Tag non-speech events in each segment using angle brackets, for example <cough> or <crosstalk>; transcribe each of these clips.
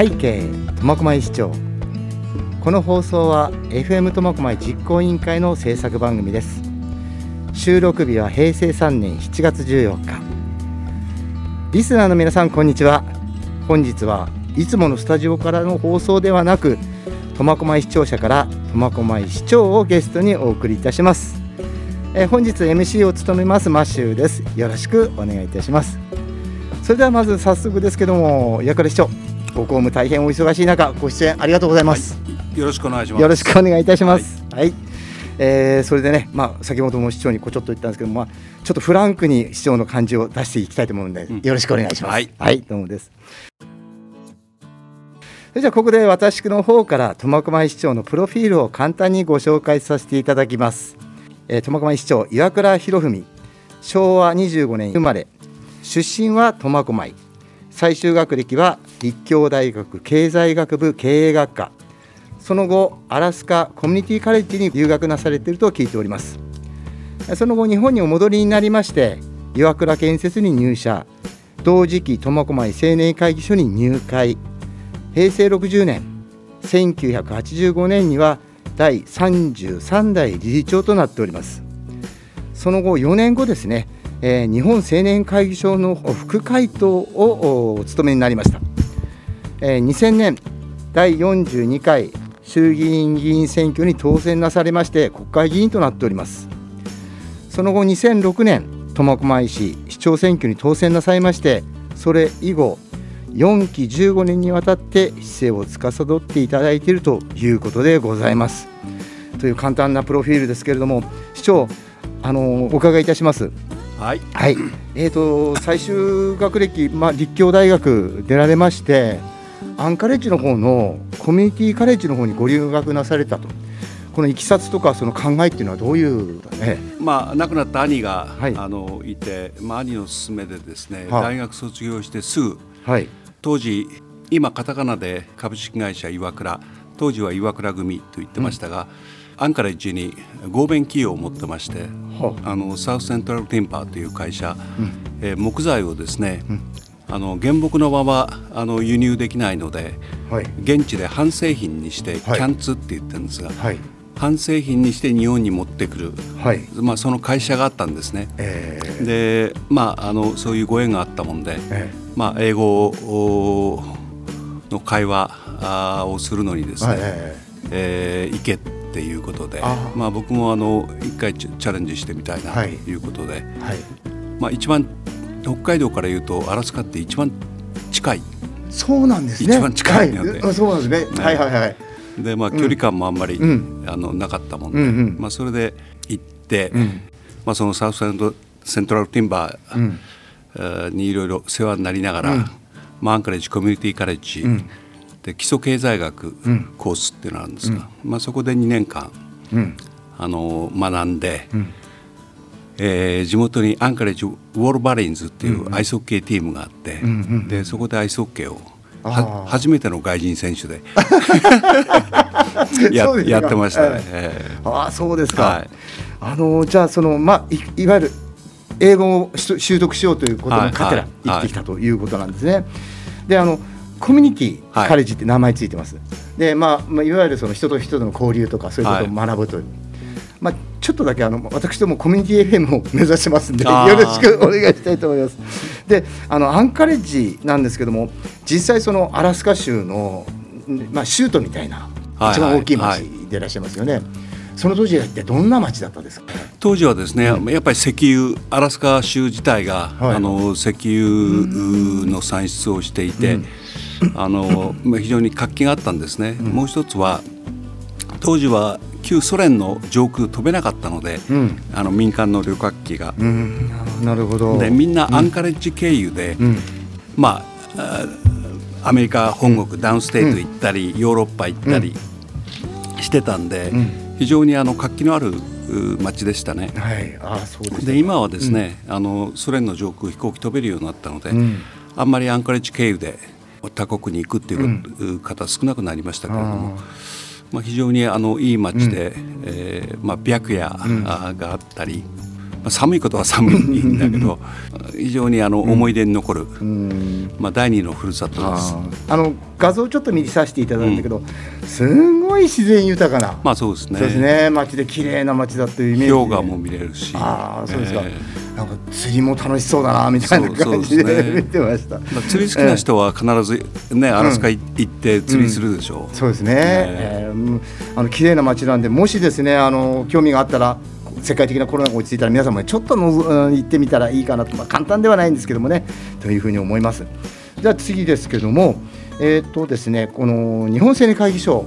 背景苫小牧市長。この放送は FM 苫小牧実行委員会の制作番組です。収録日は平成3年7月14日。リスナーの皆さんこんにちは。本日はいつものスタジオからの放送ではなく苫小牧市庁舎から苫小牧市長をゲストにお送りいたします。え本日 MC を務めますマッシュです。よろしくお願いいたします。それではまず早速ですけども矢倉市長。ご公務大変お忙しい中ご出演ありがとうございます、はい、よろしくお願いします。よろしくお願いいたします。はい、はい、えー、それでね、まあ、先ほども市長にこちょっと言ったんですけども、まあ、ちょっとフランクに市長の感じを出していきたいと思うので、うん、よろしくお願いします、はい、はい、どうもです。それじゃあここで私の方から苫小牧市長のプロフィールを簡単にご紹介させていただきます、えー、苫小牧市長岩倉博文。昭和25年生まれ。出身は苫小牧最終学歴は立教大学経済学部経営学科。その後アラスカコミュニティカレッジに留学なされていると聞いております。その後日本にお戻りになりまして岩倉建設に入社。同時期苫小牧青年会議所に入会。平成60年1985年には第33代理事長となっております。その後4年後ですねえー、日本青年会議所の副会頭をお務めになりました、えー、2000年第42回衆議院議員選挙に当選なされまして国会議員となっております。その後2006年苫小牧市市長選挙に当選なさいましてそれ以後4期15年にわたって市政を司っていただいているということでございます。という簡単なプロフィールですけれども市長あのお伺いいたします。はい、はい、えーと、最終学歴、まあ、立教大学出られましてアンカレッジの方のコミュニティカレッジの方にご留学なされたと。このいきさつとかその考えっていうのはどういう、ね、まあ、亡くなった兄が、はい、あのいて、まあ、兄の勧めでですね、は大学卒業してすぐ、はい、当時今カタカナで株式会社岩倉当時は岩倉組と言ってましたが、うんアンカレッジに合弁企業を持ってまして、あのサウスセントラルティンパーという会社、うん、えー、木材をですね、うん、あの原木のままあの輸入できないので、はい、現地で半製品にして、キャンツって言ってるんですが、はい、半製品にして日本に持ってくる、はい、まあ、その会社があったんですね。えー、で、まあ、あのそういうご縁があったもんで、えー、まあ、英語の会話をするのにですね、えー、えー、行けっていうことでまあ、僕もあの一回チャレンジしてみたいなとい。うことで、はい。はい、まあ、一番北海道から言うとアラスカって一番近い。そうなんですね。一番近いので、はい、そうなんですね、ね、はいはいはい。でまあ距離感もあんまり、うん、あのなかったもんで、うんうん、まあ、それで行って、うん、まあ、そのサウスセントラルティンバー、にいろいろ世話になりながら、うん、まあ、アンカレッジコミュニティカレッジ、で基礎経済学コースっていうのがあるんですが、まあ、そこで2年間、あの学んで、えー、地元にアンカレッジウォールバレインズっていうアイスホッケーチームがあって、でそこでアイスホッケーをは初めての外人選手で <laughs> ややってましたね。えー、ああそうですか。はい、あのじゃあそのまあいいわゆる英語を習得しようということのかてら生きてきたということなんですね。であのコミュニティカレッジって名前ついてます、はい、でまあ、まあ、いわゆるその人と人との交流とかそういうことを学ぶという、はい、まあ、ちょっとだけあの私どもコミュニティ FM を目指してますんでよろしくお願いしたいと思います。であのアンカレッジなんですけども実際そのアラスカ州の、まあ、州都みたいな一番大きい町でいらっしゃいますよね、はいはいはいその当時は一体どんな町だったですか、当時はですね、うん、やっぱり石油アラスカ州自体が、はい、あの石油の産出をしていて、うん <laughs> あの非常に活気があったんですね。もう一つは当時は旧ソ連の上空飛べなかったので、うん、あの民間の旅客機が、うん、なるほど。でみんなアンカレッジ経由で、うん、まあアメリカ本国ダウンステート行ったり、ヨーロッパ行ったりしてたんで、非常にあの活気のある街でしたね。はい、あそうですで今はですね、あのソ連の上空飛行機飛べるようになったので、あんまりアンカレッジ経由で他国に行くっていう方少なくなりましたけれども、まあ、非常にあのいい町で、うん、えー、まあ、白夜があったり、あ、寒いことは寒いんだけど非常にあの思い出に残る、うん、まあ、第二のふるさとです。あの画像ちょっと見させていただいたんだけど、うん、すごい自然豊かな、まあ、そうですね。そうですね。街で綺麗な街だというイメージ氷河も見れるし。あそうですか、えー、なんか釣りも楽しそうだなみたいな感じで、ね、見てました、まあ、釣り好きな人は必ずね、アラスカ行って釣りするでしょ。う、うん、そうですね、えー、あの綺麗な街なんでもしですねあの興味があったら世界的なコロナが落ち着いたら皆さんも、ね、ちょっとの、うん、行ってみたらいいかなと、まあ、簡単ではないんですけどもねというふうに思います。じゃあ次ですけども、えーとですね、この日本青年会議所。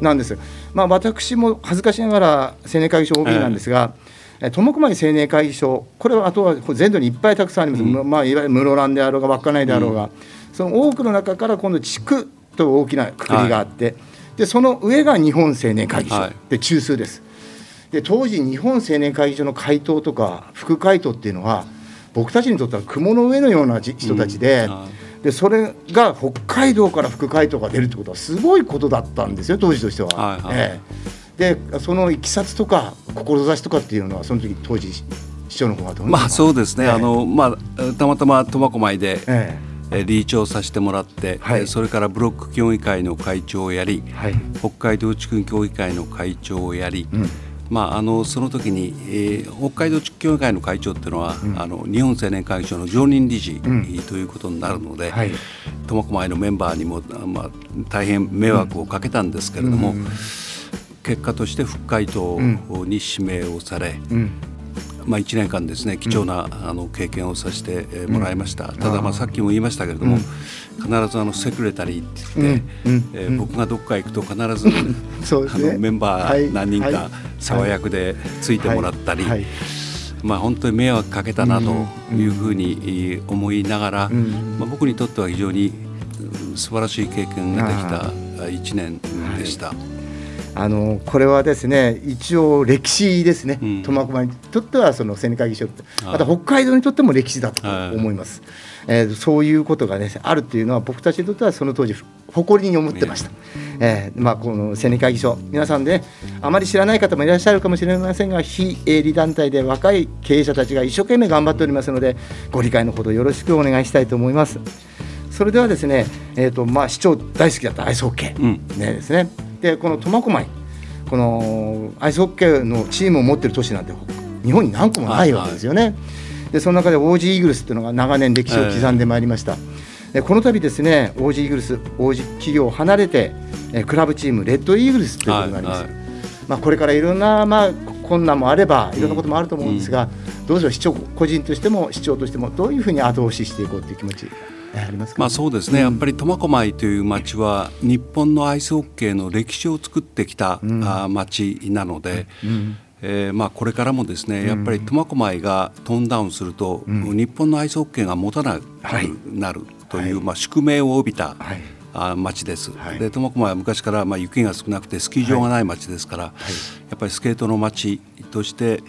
なんです、はいはい、まあ、私も恥ずかしながら青年会議所 OB なんですが、えー、苫小牧青年会議所これはあとは全土にいっぱいたくさんあります、うん、まあ、いわゆる室蘭であろうが稚内であろうが、うん、その多くの中から今度地区と大きなくくりがあって、はい、でその上が日本青年会議所、はい、で中枢です。で当時日本青年会議所の会頭とか副会頭っていうのは僕たちにとっては雲の上のような人たちでうん、でそれが北海道から副会頭が出るってことはすごいことだったんですよ当時としては。はいはい、ええ、でそのいきさつとか志とかっていうのはその時当時市長の方がどうまあそうですね、ええ、あのまあ、たまたま苫小牧で、えーチをさせてもらって、はい、それからブロック協議会の会長をやり、はい、北海道地区協議会の会長をやり、うんまあ、あのその時に、えー、北海道地区協議会の会長っていうのは、うん、あの日本青年会議所の常任理事、うん、ということになるので、はい、苫小牧のメンバーにも、まあ、大変迷惑をかけたんですけれども、うん、結果として副会頭に指名をされ、まあ、1年間ですね貴重な、あの経験をさせてもらいました、ただ、まあ、さっきも言いましたけれども、必ずあのセクレタリーって言って、えー、僕がどっか行くと必ず、<laughs> ね、あのメンバー何人か世話役でついてもらったり。まあ、本当に迷惑かけたなというふうに思いながら、まあ、僕にとっては非常に素晴らしい経験ができた1年でした。あのこれはですね一応歴史ですね、苫小牧にとってはその青年会議所また北海道にとっても歴史だと思います。えー、そういうことが、ね、あるっていうのは僕たちにとってはその当時誇りに思ってました、えーまあ、この青年会議所皆さんで、ね、あまり知らない方もいらっしゃるかもしれませんが非営利団体で若い経営者たちが一生懸命頑張っておりますのでご理解のほどよろしくお願いしたいと思います。それではですね、えーとまあ、市長大好きだったアイスホッケー、うん、ねですねでこの苫小牧このアイスホッケーのチームを持ってる都市なんて日本に何個もないわけですよね。でその中でオージーイーグルスっていうのが長年歴史を刻んでまいりました。でこの度ですねオージーイーグルス王子企業を離れてえクラブチームレッドイーグルスということがあります。はいはい、まあ、これからいろんな、まあ、困難もあればいろんなこともあると思うんですが、うん、どうでしょう市長個人としても市長としてもどういうふうに後押ししていこうという気持ち？ありますか、まあ、そうですね、うん、やっぱり苫小牧という町は日本のアイスホッケーの歴史を作ってきた、うん、町なので、うん、えー、まあ、これからもですねやっぱり苫小牧がトーンダウンすると、日本のアイスホッケーが持たなくなるとい。う、はい、まあ、宿命を帯びた、はいあ町です、はい、で苫小牧は昔からまあ雪が少なくてスキー場がない町ですから、はい、やっぱりスケートの町として、はい、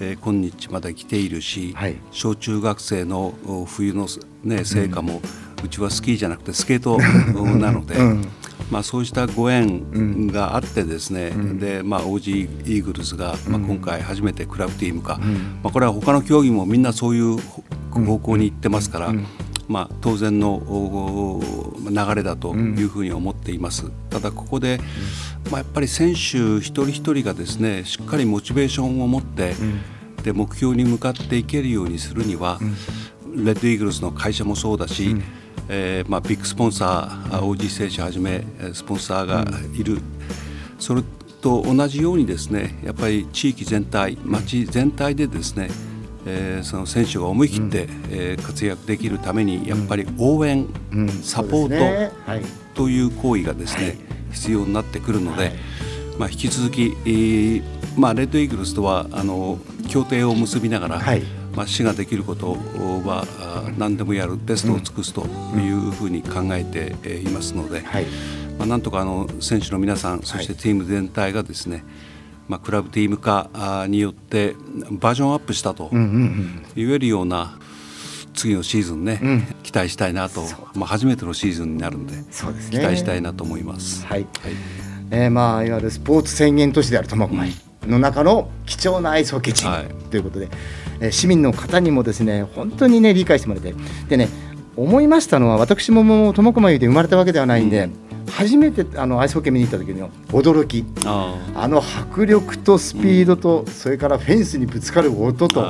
えー、今日まで来ているし、はい、小中学生の冬の、ね、成果も、うん、うちはスキーじゃなくてスケート <laughs> なので。うん。まあ、そうしたご縁があってですね、うん、でまあ、オージーイーグルスが、まあ、今回初めてクラブチームか、うん、まあ、これは他の競技もみんなそういう方向に行ってますから、まあ、当然の流れだというふうに思っています。ただここで、まあ、やっぱり選手一人一人がですねしっかりモチベーションを持って、で目標に向かっていけるようにするには、レッドイーグルスの会社もそうだし、えーまあ、ビッグスポンサー OG 選手はじめスポンサーがいる、それと同じようにですねやっぱり地域全体町全体でですねえー、その選手が思い切って、うん、えー、活躍できるためにやっぱり応援、うん、サポート、ね。はい、という行為がですね、はい、必要になってくるので、はい、まあ、引き続き、えーまあ、レッドイーグルスとはあの協定を結びながら、まあ、市ができることは何でもやるベストを尽くすというふうに考えていますので、まあ、なんとかあの選手の皆さんそしてチーム全体がですね、まあ、クラブチーム化によってバージョンアップしたと言えるような次のシーズンね、うん、期待したいなと、まあ、初めてのシーズンになるんでね、期待したいなと思います。はい、はい、えー、まあ、いわゆるスポーツ宣言都市である苫小牧、の中の貴重なアイスホッケーチーム。ということで、はい、市民の方にもですね本当にね理解してもらってでね思いましたのは私ももう苫小牧で生まれたわけではないんで、うん、初めてあのアイスホッケー見に行った時の驚き。あの迫力とスピードと、うん、それからフェンスにぶつかる音と、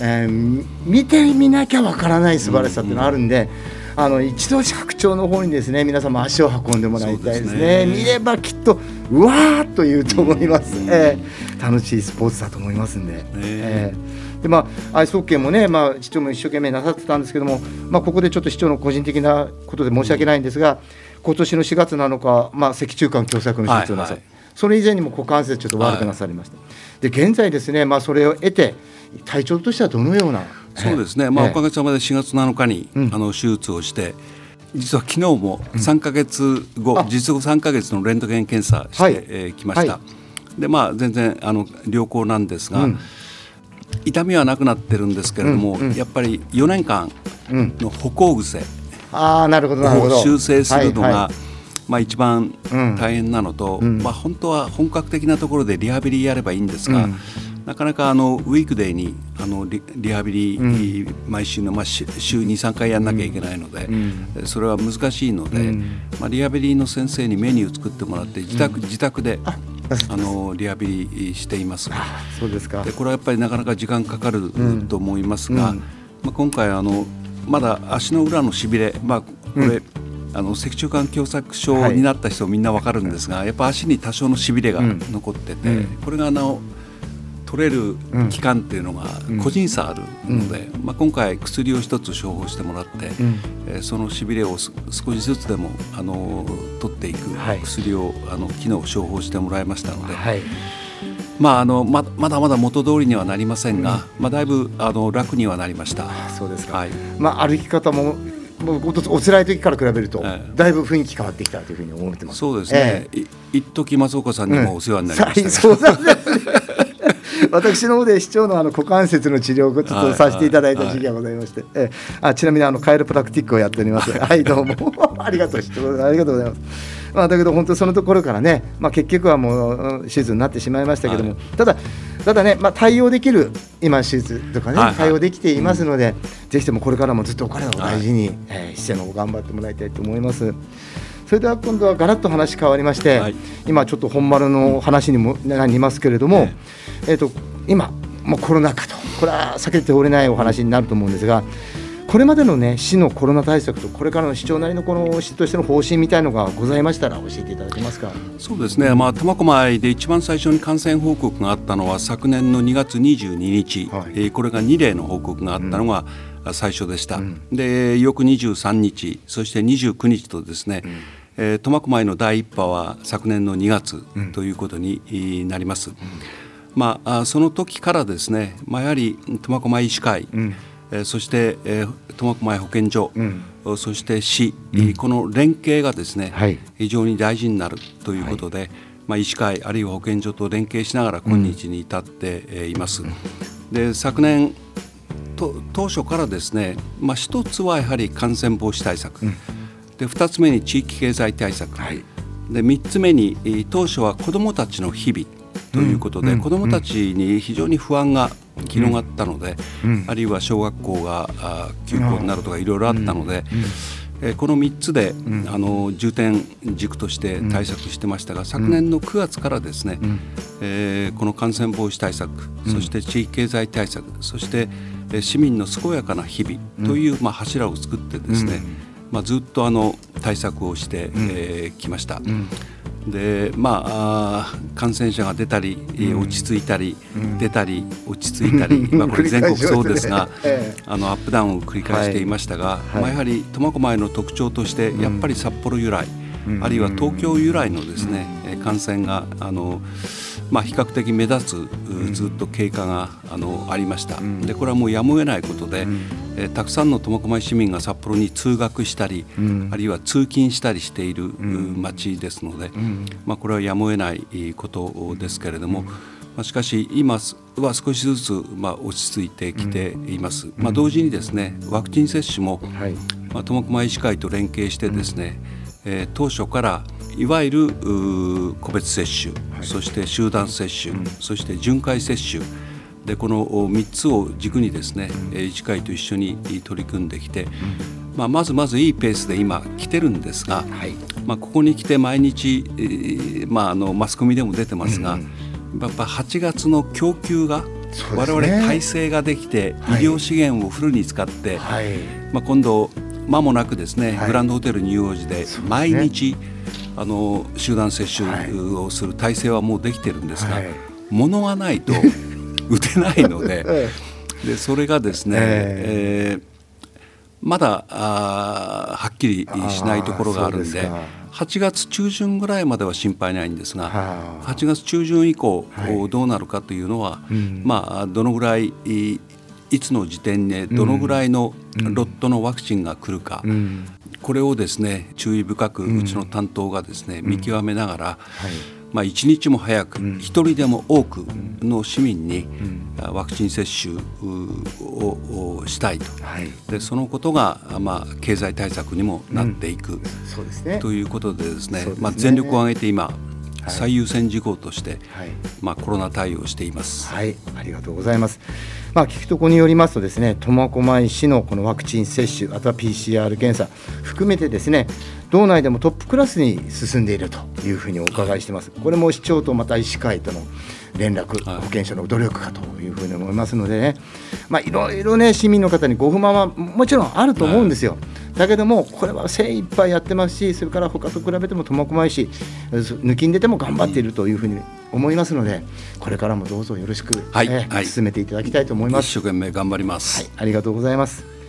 えー、見てみなきゃわからない素晴らしさっていうのがあるんで。あの一度白鳥の方にですね皆様足を運んでもらいたいですね、ね、見ればきっとうわーっと言うと思います、うん、えー、楽しいスポーツだと思いますんで。ねえ。ーでまあ、アイスホッケーもね、まあ、市長も一生懸命なさってたんですけども、まあ、ここでちょっと市長の個人的なことで申し訳ないんですが、今年の4月7日、まあ、脊柱管狭窄の手術をなさ、はいはい、それ以前にも股関節ちょっと悪くなされました。はい、で現在ですね、まあ、それを得て体調としてはどのような？そうですね、まあ、おかげさまで4月7日に、あの手術をして、実は昨日も3か月後、うん、実測3か月のレントゲン検査してえー、ました。はい、でまあ全然あの良好なんですが、うん、痛みはなくなってるんですけれども、うんうん、やっぱり4年間の歩行癖を修正するのが、はいはい、まあ、一番大変なのと、まあ、本当は本格的なところでリハビリやればいいんですが、なかなかあのウィークデーにあのリリハビリ、うん、毎週の、まあ、週23回やんなきゃいけないので、うん、それは難しいので、うん、まあ、リハビリの先生にメニュー作ってもらって自宅,、自宅であのリハビリしています。そうですか。でこれはやっぱりなかなか時間かかると思いますが、まあ、今回あのまだ足の裏のしびれ、まあ、これ、あの脊柱管狭窄症になった人みんなわかるんですが、やっぱ足に多少のしびれが残ってて、これがあの取れる期間っていうのが個人差あるので、うん、まあ、今回薬を一つ処方してもらって、うん、えー、そのしびれを少しずつでもあの取っていく薬を、はい、あの昨日処方してもらいましたので。はいまあ、あのままだまだ元通りにはなりませんが、うん、まあ、だいぶあの楽にはなりました。そうですか、はい、まあ、歩き方ももうお辛い時から比べると、だいぶ雰囲気変わってきたというふうに思ってます。そうですね。ええ、一時松岡さんにもお世話になりました、ね、そうなんですね。<laughs> 私の方で市長のあの股関節の治療をちょっとさせていただいた時期がございまして、えあちなみにあのカエルプラクティックをやっております。はいどうもありがとうありがとうございます。まあ、だけど本当そのところからね、まあ、結局はもう手術になってしまいましたけども、はい、ただ、ただね、まあ、対応できる今、手術とかね、はいはい、対応できていますので、うん、ぜひともこれからもずっとお金を大事に、はい、えー、市長の頑張ってもらいたいと思います。それでは今度はガラッと話変わりまして、はい、今ちょっと本丸の話にもなりますけれども、えー、と今もうコロナ禍とこれは避けておれないお話になると思うんですがこれまでのね市のコロナ対策とこれからの市長なりのこの市としての方針みたいのがございましたら教えていただけますか？そうですね、まあ、苫小牧で一番最初に感染報告があったのは昨年の2月22日、はい、えー、これが2例の報告があったのが、最初でした、うん、で翌23日そして29日とですね、うん。えー、苫小牧の第一波は昨年の2月ということになります。うん。まあ、その時からですね、まあ、やはり苫小牧医師会、うん、えー、そして、えー、苫小牧保健所、うん、そして市、うん、この連携がですね、はい、非常に大事になるということで、はい、まあ、医師会あるいは保健所と連携しながら今日に至っています。で昨年当初からですね、まあ、一つはやはり感染防止対策、で2つ目に地域経済対策、はい、で3つ目に当初は子どもたちの日々ということで、うん、子どもたちに非常に不安が広がったので、うん、あるいは小学校が休校になるとかいろいろあったので、えこの3つで、あの重点軸として対策してましたが、昨年の9月からですね、えー、この感染防止対策、そして地域経済対策そして市民の健やかな日々という、まあ、柱を作ってですね、まあ、ずっとあの対策をしてき、えー、ました。でまあ感染者が出たり、うん、落ち着いたり、うん、出たり落ち着いたり、まあ、これ全国そうですがええ、あのアップダウンを繰り返していましたが、はい、まあ、やはり苫小牧の特徴としてやっぱり札幌由来、うん、あるいは東京由来のですね、感染があのまあ、比較的目立つずっと経過があのありました、でこれはもうやむを得ないことで、えたくさんの苫小牧市民が札幌に通学したり、あるいは通勤したりしている町ですので、まあ、これはやむを得ないことですけれども、まあ、しかし今は少しずつまあ落ち着いてきています、まあ、同時にですねワクチン接種も、まあ、苫小牧医師会と連携してですね、えー、当初からいわゆる個別接種、そして集団接種、そして巡回接種。でこの3つを軸にですね、うん、医師会と一緒に取り組んできて、まあ、まずまずいいペースで今来てるんですが、はい、まあ、ここに来て毎日、えー、まあ、あのマスコミでも出てますが、やっぱ8月の供給が我々体制ができて、医療資源をフルに使って、はい、まあ、今度間もなくですね、グランドホテルニューオージで毎日、あの集団接種をする体制はもうできてるんですが、物がないと <laughs> 打てないのででそれがですね、えー、まだあはっきりしないところがあるんで。8月中旬ぐらいまでは心配ないんですが8月中旬以降、どうなるかというのは、まあ、どのぐらいいつの時点でどのぐらいのロットのワクチンが来るか、これをですね注意深くうちの担当がですね、見極めながら、まあ、一日も早く一人でも多くの市民にワクチン接種をしたいと、でそのことが、まあ、経済対策にもなっていく、そうですね、ということでですね。まあ、全力を挙げて今最優先事項として、はい、まあ、コロナ対応しています。はい、ありがとうございます。まあ、聞くところによりますとですね苫小牧市のこのワクチン接種あとは PCR 検査含めてですね道内でもトップクラスに進んでいるというふうにお伺いしてます。これも市長とまた医師会との連絡、保健所の努力かというふうに思いますのでね、まあ、いろいろね市民の方にご不満はもちろんあると思うんですよ。だけどもこれは精一杯やってますしそれから他と比べても苫小牧市抜きんでても頑張っているというふうに思いますのでこれからもどうぞよろしく、はい、えーはい、進めていただきたいと思います。一生懸命頑張ります、はい、ありがとうございます